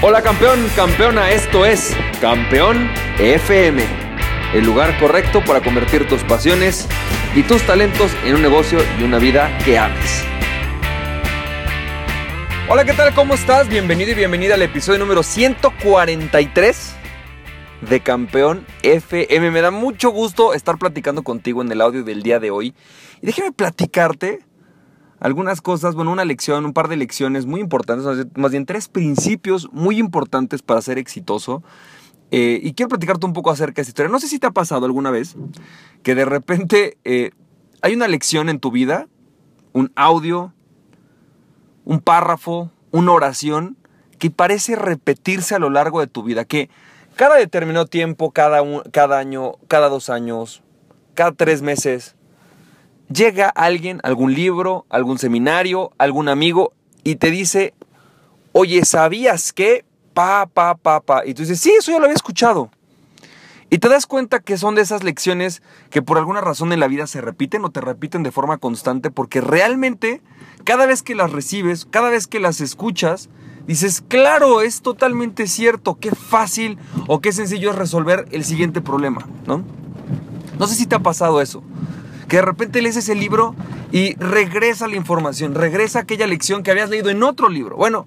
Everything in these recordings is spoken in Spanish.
Hola campeón, campeona, esto es Campeón FM, el lugar correcto para convertir tus pasiones y tus talentos en un negocio y una vida que ames. Hola, ¿qué tal? ¿Cómo estás? Bienvenido y bienvenida al episodio número 143 de Campeón FM. Me da mucho gusto estar platicando contigo en el audio del día de hoy. Y déjame platicarte algunas cosas, bueno, una lección, un par de lecciones muy importantes, más bien tres principios muy importantes para ser exitoso. Eh, y quiero platicarte un poco acerca de esta historia. No sé si te ha pasado alguna vez que de repente eh, hay una lección en tu vida, un audio, un párrafo, una oración que parece repetirse a lo largo de tu vida, que cada determinado tiempo, cada, cada año, cada dos años, cada tres meses, llega alguien, algún libro, algún seminario, algún amigo y te dice, oye, ¿sabías que? Pa, pa, pa, pa. Y tú dices, sí, eso ya lo había escuchado. Y te das cuenta que son de esas lecciones que por alguna razón en la vida se repiten o te repiten de forma constante porque realmente cada vez que las recibes, cada vez que las escuchas, dices, claro, es totalmente cierto, qué fácil o qué sencillo es resolver el siguiente problema, ¿no? No sé si te ha pasado eso que de repente lees ese libro y regresa la información, regresa aquella lección que habías leído en otro libro. Bueno,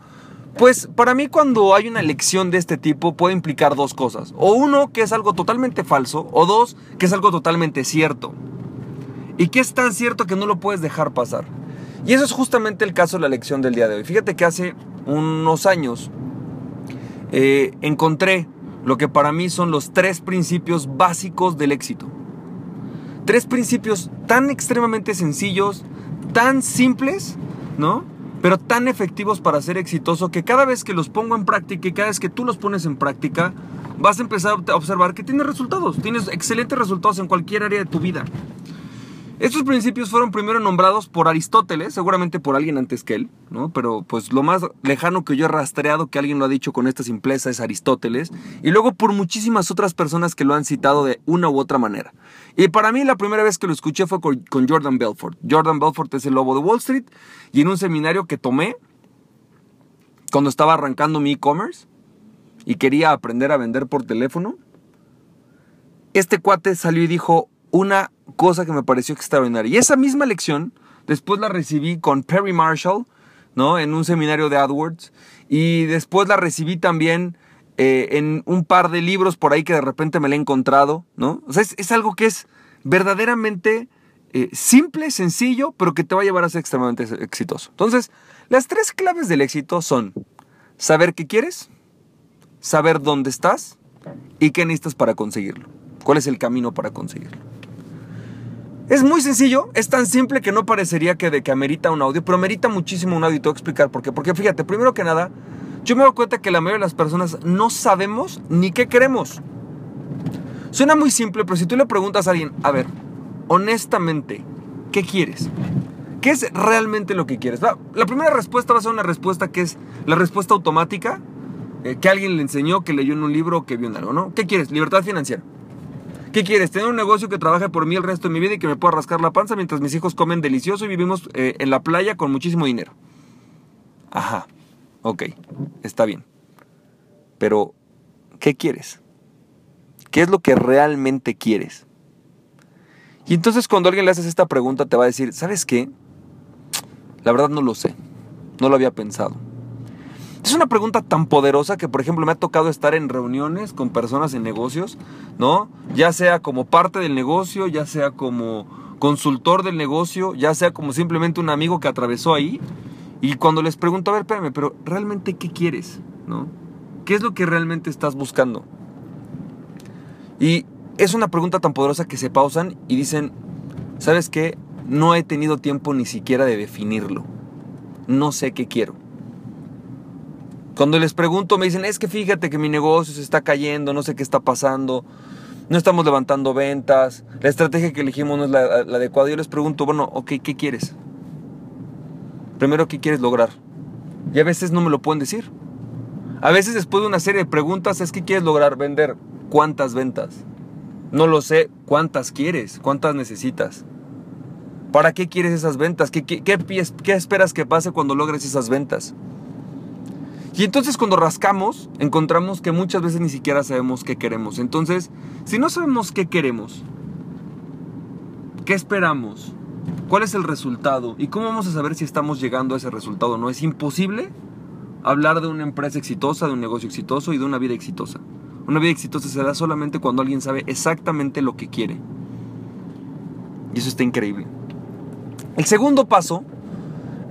pues para mí cuando hay una lección de este tipo puede implicar dos cosas. O uno, que es algo totalmente falso, o dos, que es algo totalmente cierto. Y que es tan cierto que no lo puedes dejar pasar. Y eso es justamente el caso de la lección del día de hoy. Fíjate que hace unos años eh, encontré lo que para mí son los tres principios básicos del éxito. Tres principios tan extremadamente sencillos, tan simples, ¿no? Pero tan efectivos para ser exitoso que cada vez que los pongo en práctica y cada vez que tú los pones en práctica, vas a empezar a observar que tienes resultados, tienes excelentes resultados en cualquier área de tu vida. Estos principios fueron primero nombrados por Aristóteles, seguramente por alguien antes que él, ¿no? Pero pues lo más lejano que yo he rastreado que alguien lo ha dicho con esta simpleza es Aristóteles, y luego por muchísimas otras personas que lo han citado de una u otra manera. Y para mí la primera vez que lo escuché fue con, Jordan Belfort. Jordan Belfort es el lobo de Wall Street, y en un seminario que tomé cuando estaba arrancando mi e-commerce y quería aprender a vender por teléfono, este cuate salió y dijo una cosa que me pareció extraordinaria. Y esa misma lección después la recibí con Perry Marshall, ¿no? En un seminario de AdWords. Y después la recibí también eh, en un par de libros por ahí que de repente me la he encontrado, ¿no? O sea, es, algo que es verdaderamente eh, simple, sencillo, pero que te va a llevar a ser extremadamente exitoso. Entonces, las tres claves del éxito son saber qué quieres, saber dónde estás y qué necesitas para conseguirlo. ¿Cuál es el camino para conseguirlo? Es muy sencillo, es tan simple que no parecería que, de, que amerita un audio, pero amerita muchísimo un audio y te voy a explicar por qué. Porque fíjate, primero que nada, yo me doy cuenta que la mayoría de las personas no sabemos ni qué queremos. Suena muy simple, pero si tú le preguntas a alguien, a ver, honestamente, ¿qué quieres? ¿Qué es realmente lo que quieres? La primera respuesta va a ser una respuesta que es la respuesta automática eh, que alguien le enseñó, que leyó en un libro que vio en algo, ¿no? ¿Qué quieres? Libertad financiera. ¿Qué quieres? ¿Tener un negocio que trabaje por mí el resto de mi vida y que me pueda rascar la panza mientras mis hijos comen delicioso y vivimos eh, en la playa con muchísimo dinero? Ajá, ok, está bien. Pero, ¿qué quieres? ¿Qué es lo que realmente quieres? Y entonces cuando alguien le haces esta pregunta te va a decir, ¿sabes qué? La verdad no lo sé, no lo había pensado. Es una pregunta tan poderosa que, por ejemplo, me ha tocado estar en reuniones con personas en negocios, ¿no? Ya sea como parte del negocio, ya sea como consultor del negocio, ya sea como simplemente un amigo que atravesó ahí. Y cuando les pregunto, a ver, espérame, pero realmente qué quieres, ¿no? ¿Qué es lo que realmente estás buscando? Y es una pregunta tan poderosa que se pausan y dicen, ¿sabes qué? No he tenido tiempo ni siquiera de definirlo. No sé qué quiero. Cuando les pregunto me dicen, es que fíjate que mi negocio se está cayendo, no sé qué está pasando, no estamos levantando ventas, la estrategia que elegimos no es la, adecuada. Yo les pregunto, bueno, ok, ¿qué quieres? Primero, ¿qué quieres lograr? Y a veces no me lo pueden decir. A veces después de una serie de preguntas es que quieres lograr vender. ¿Cuántas ventas? No lo sé. ¿Cuántas quieres? ¿Cuántas necesitas? ¿Para qué quieres esas ventas? ¿Qué, qué, qué, qué esperas que pase cuando logres esas ventas? Y entonces cuando rascamos, encontramos que muchas veces ni siquiera sabemos qué queremos. Entonces, si no sabemos qué queremos, qué esperamos, cuál es el resultado y cómo vamos a saber si estamos llegando a ese resultado no, es imposible hablar de una empresa exitosa, de un negocio exitoso y de una vida exitosa. Una vida exitosa se da solamente cuando alguien sabe exactamente lo que quiere. Y eso está increíble. El segundo paso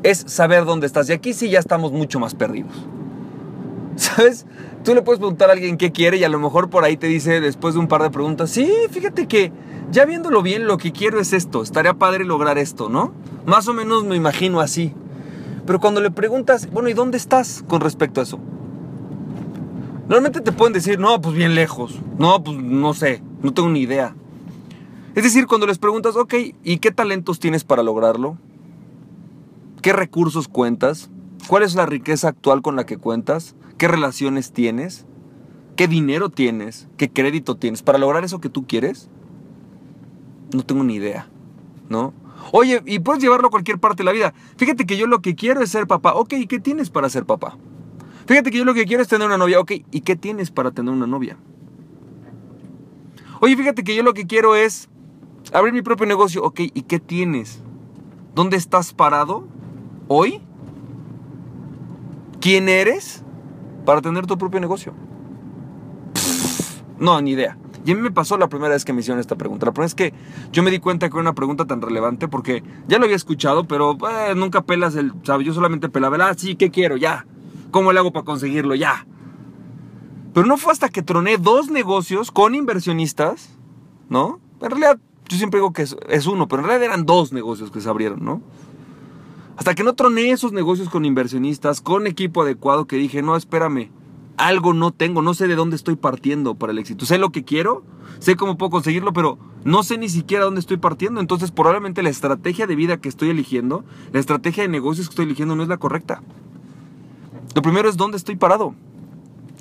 es saber dónde estás. Y aquí sí ya estamos mucho más perdidos. ¿Sabes? Tú le puedes preguntar a alguien qué quiere y a lo mejor por ahí te dice después de un par de preguntas, sí, fíjate que ya viéndolo bien, lo que quiero es esto, estaría padre lograr esto, ¿no? Más o menos me imagino así. Pero cuando le preguntas, bueno, ¿y dónde estás con respecto a eso? Normalmente te pueden decir, no, pues bien lejos, no, pues no sé, no tengo ni idea. Es decir, cuando les preguntas, ok, ¿y qué talentos tienes para lograrlo? ¿Qué recursos cuentas? ¿Cuál es la riqueza actual con la que cuentas? ¿Qué relaciones tienes? ¿Qué dinero tienes? ¿Qué crédito tienes para lograr eso que tú quieres? No tengo ni idea, ¿no? Oye, y puedes llevarlo a cualquier parte de la vida. Fíjate que yo lo que quiero es ser papá. Ok, ¿y qué tienes para ser papá? Fíjate que yo lo que quiero es tener una novia. Ok, ¿y qué tienes para tener una novia? Oye, fíjate que yo lo que quiero es abrir mi propio negocio. Ok, ¿y qué tienes? ¿Dónde estás parado hoy? ¿Quién eres? para tener tu propio negocio? No, ni idea. Y a mí me pasó la primera vez que me hicieron esta pregunta. La primera vez que yo me di cuenta que era una pregunta tan relevante porque ya lo había escuchado, pero eh, nunca pelas el, ¿sabes? Yo solamente pelaba, ah, sí, ¿qué quiero? Ya. ¿Cómo le hago para conseguirlo? Ya. Pero no fue hasta que troné dos negocios con inversionistas, ¿no? En realidad, yo siempre digo que es, es uno, pero en realidad eran dos negocios que se abrieron, ¿no? Hasta que no troné esos negocios con inversionistas, con equipo adecuado, que dije, no, espérame, algo no tengo, no sé de dónde estoy partiendo para el éxito. Sé lo que quiero, sé cómo puedo conseguirlo, pero no sé ni siquiera dónde estoy partiendo. Entonces, probablemente la estrategia de vida que estoy eligiendo, la estrategia de negocios que estoy eligiendo no es la correcta. Lo primero es dónde estoy parado.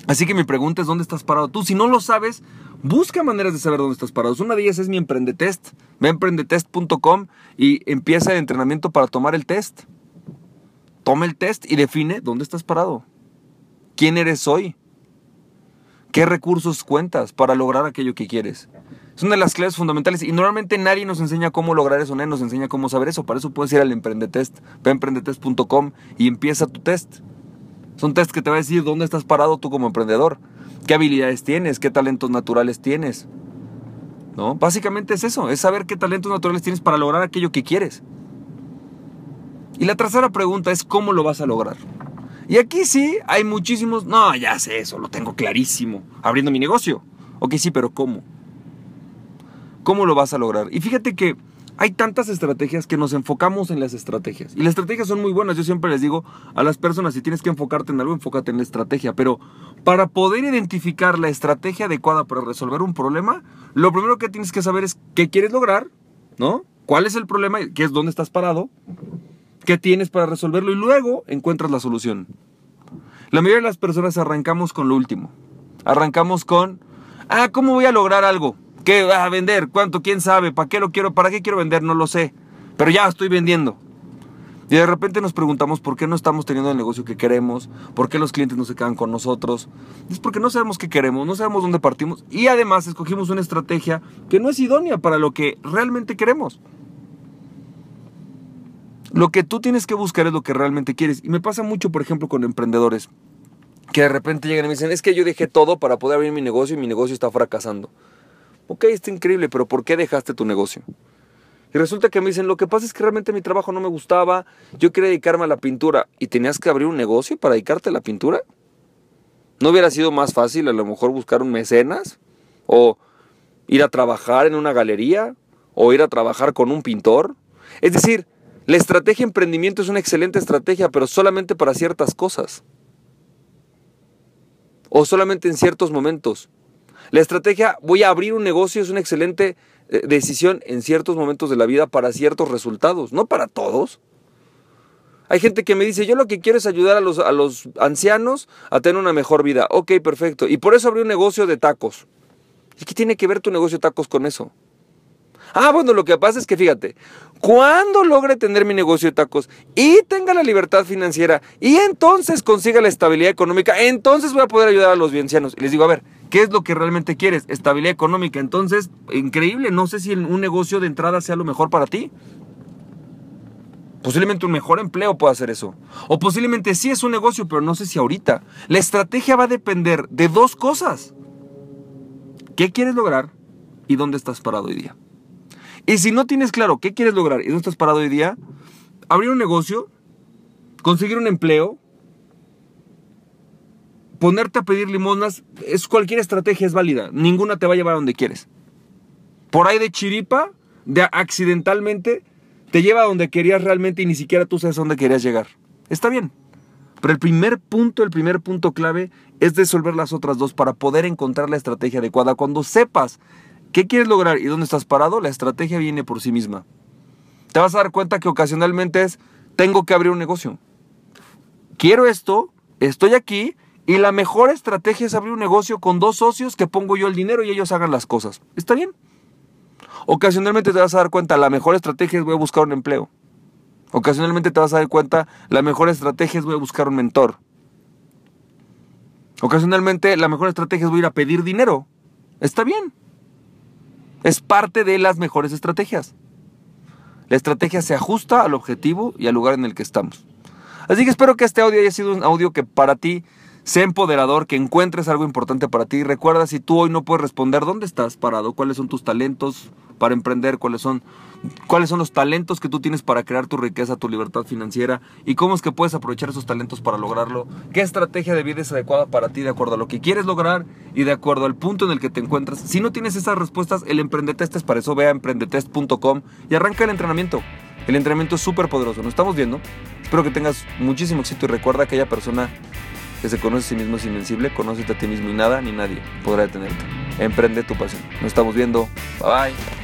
Así que mi pregunta es dónde estás parado tú. Si no lo sabes, busca maneras de saber dónde estás parado. Una de ellas es mi emprendetest. Ve a emprendetest.com y empieza el entrenamiento para tomar el test. Toma el test y define dónde estás parado. ¿Quién eres hoy? ¿Qué recursos cuentas para lograr aquello que quieres? Es una de las claves fundamentales y normalmente nadie nos enseña cómo lograr eso, nadie nos enseña cómo saber eso. Para eso puedes ir al emprendetest, ve a emprendetest.com y empieza tu test. Son test que te va a decir dónde estás parado tú como emprendedor, qué habilidades tienes, qué talentos naturales tienes. ¿No? Básicamente es eso, es saber qué talentos naturales tienes para lograr aquello que quieres. Y la tercera pregunta es cómo lo vas a lograr. Y aquí sí hay muchísimos, no, ya sé eso, lo tengo clarísimo, abriendo mi negocio. Ok, sí, pero ¿cómo? ¿Cómo lo vas a lograr? Y fíjate que hay tantas estrategias que nos enfocamos en las estrategias. Y las estrategias son muy buenas. Yo siempre les digo a las personas, si tienes que enfocarte en algo, enfócate en la estrategia. Pero para poder identificar la estrategia adecuada para resolver un problema, lo primero que tienes que saber es qué quieres lograr, ¿no? ¿Cuál es el problema? ¿Qué es dónde estás parado? ¿Qué tienes para resolverlo? Y luego encuentras la solución. La mayoría de las personas arrancamos con lo último. Arrancamos con, ah, ¿cómo voy a lograr algo? ¿Qué va a vender? ¿Cuánto? ¿Quién sabe? ¿Para qué lo quiero? ¿Para qué quiero vender? No lo sé. Pero ya estoy vendiendo. Y de repente nos preguntamos por qué no estamos teniendo el negocio que queremos, por qué los clientes no se quedan con nosotros. Es porque no sabemos qué queremos, no sabemos dónde partimos y además escogimos una estrategia que no es idónea para lo que realmente queremos. Lo que tú tienes que buscar es lo que realmente quieres. Y me pasa mucho, por ejemplo, con emprendedores que de repente llegan y me dicen, es que yo dejé todo para poder abrir mi negocio y mi negocio está fracasando. Ok, está increíble, pero ¿por qué dejaste tu negocio? Y resulta que me dicen, lo que pasa es que realmente mi trabajo no me gustaba, yo quería dedicarme a la pintura y tenías que abrir un negocio para dedicarte a la pintura. ¿No hubiera sido más fácil a lo mejor buscar un mecenas? ¿O ir a trabajar en una galería? ¿O ir a trabajar con un pintor? Es decir, la estrategia emprendimiento es una excelente estrategia, pero solamente para ciertas cosas. O solamente en ciertos momentos. La estrategia, voy a abrir un negocio, es una excelente eh, decisión en ciertos momentos de la vida para ciertos resultados, no para todos. Hay gente que me dice, yo lo que quiero es ayudar a los, ancianos a tener una mejor vida. Ok, perfecto. Y por eso abrí un negocio de tacos. ¿Y qué tiene que ver tu negocio de tacos con eso? Ah, bueno, lo que pasa es que fíjate, cuando logre tener mi negocio de tacos y tenga la libertad financiera y entonces consiga la estabilidad económica, entonces voy a poder ayudar a los biencianos. Y les digo, a ver, ¿qué es lo que realmente quieres? Estabilidad económica. Entonces, increíble, no sé si un negocio de entrada sea lo mejor para ti. Posiblemente un mejor empleo pueda hacer eso. O posiblemente sí es un negocio, pero no sé si ahorita. La estrategia va a depender de dos cosas. ¿Qué quieres lograr y dónde estás parado hoy día? Y si no tienes claro qué quieres lograr y dónde estás parado hoy día, abrir un negocio, conseguir un empleo, ponerte a pedir limonas, es cualquier estrategia es válida. Ninguna te va a llevar a donde quieres. Por ahí de chiripa, de accidentalmente, te lleva a donde querías realmente y ni siquiera tú sabes a dónde querías llegar. Está bien. Pero el primer punto, el primer punto clave es resolver las otras dos para poder encontrar la estrategia adecuada. Cuando sepas qué quieres lograr y dónde estás parado, la estrategia viene por sí misma. Te vas a dar cuenta que ocasionalmente es, tengo que abrir un negocio. Quiero esto, estoy aquí y la mejor estrategia es abrir un negocio con dos socios que pongo yo el dinero y ellos hagan las cosas. ¿Está bien? Ocasionalmente te vas a dar cuenta, la mejor estrategia es voy a buscar un empleo. Ocasionalmente te vas a dar cuenta, la mejor estrategia es voy a buscar un mentor. Ocasionalmente la mejor estrategia es voy a ir a pedir dinero. Está bien. Es parte de las mejores estrategias. La estrategia se ajusta al objetivo y al lugar en el que estamos. Así que espero que este audio haya sido un audio que para ti sea empoderador, que encuentres algo importante para ti. Recuerda, si tú hoy no puedes responder, ¿dónde estás parado? ¿Cuáles son tus talentos para emprender? ¿Cuáles son, cuáles son los talentos que tú tienes para crear tu riqueza, tu libertad financiera? ¿Y cómo es que puedes aprovechar esos talentos para lograrlo? ¿Qué estrategia de vida es adecuada para ti de acuerdo a lo que quieres lograr y de acuerdo al punto en el que te encuentras? Si no tienes esas respuestas, el Emprendetest es para eso. Ve a emprendetest.com y arranca el entrenamiento. El entrenamiento es súper poderoso. Nos estamos viendo. Espero que tengas muchísimo éxito y recuerda que aquella persona que se conoce a sí mismo es invencible, conócete a ti mismo y nada ni nadie podrá detenerte. Emprende tu pasión. Nos estamos viendo. Bye bye.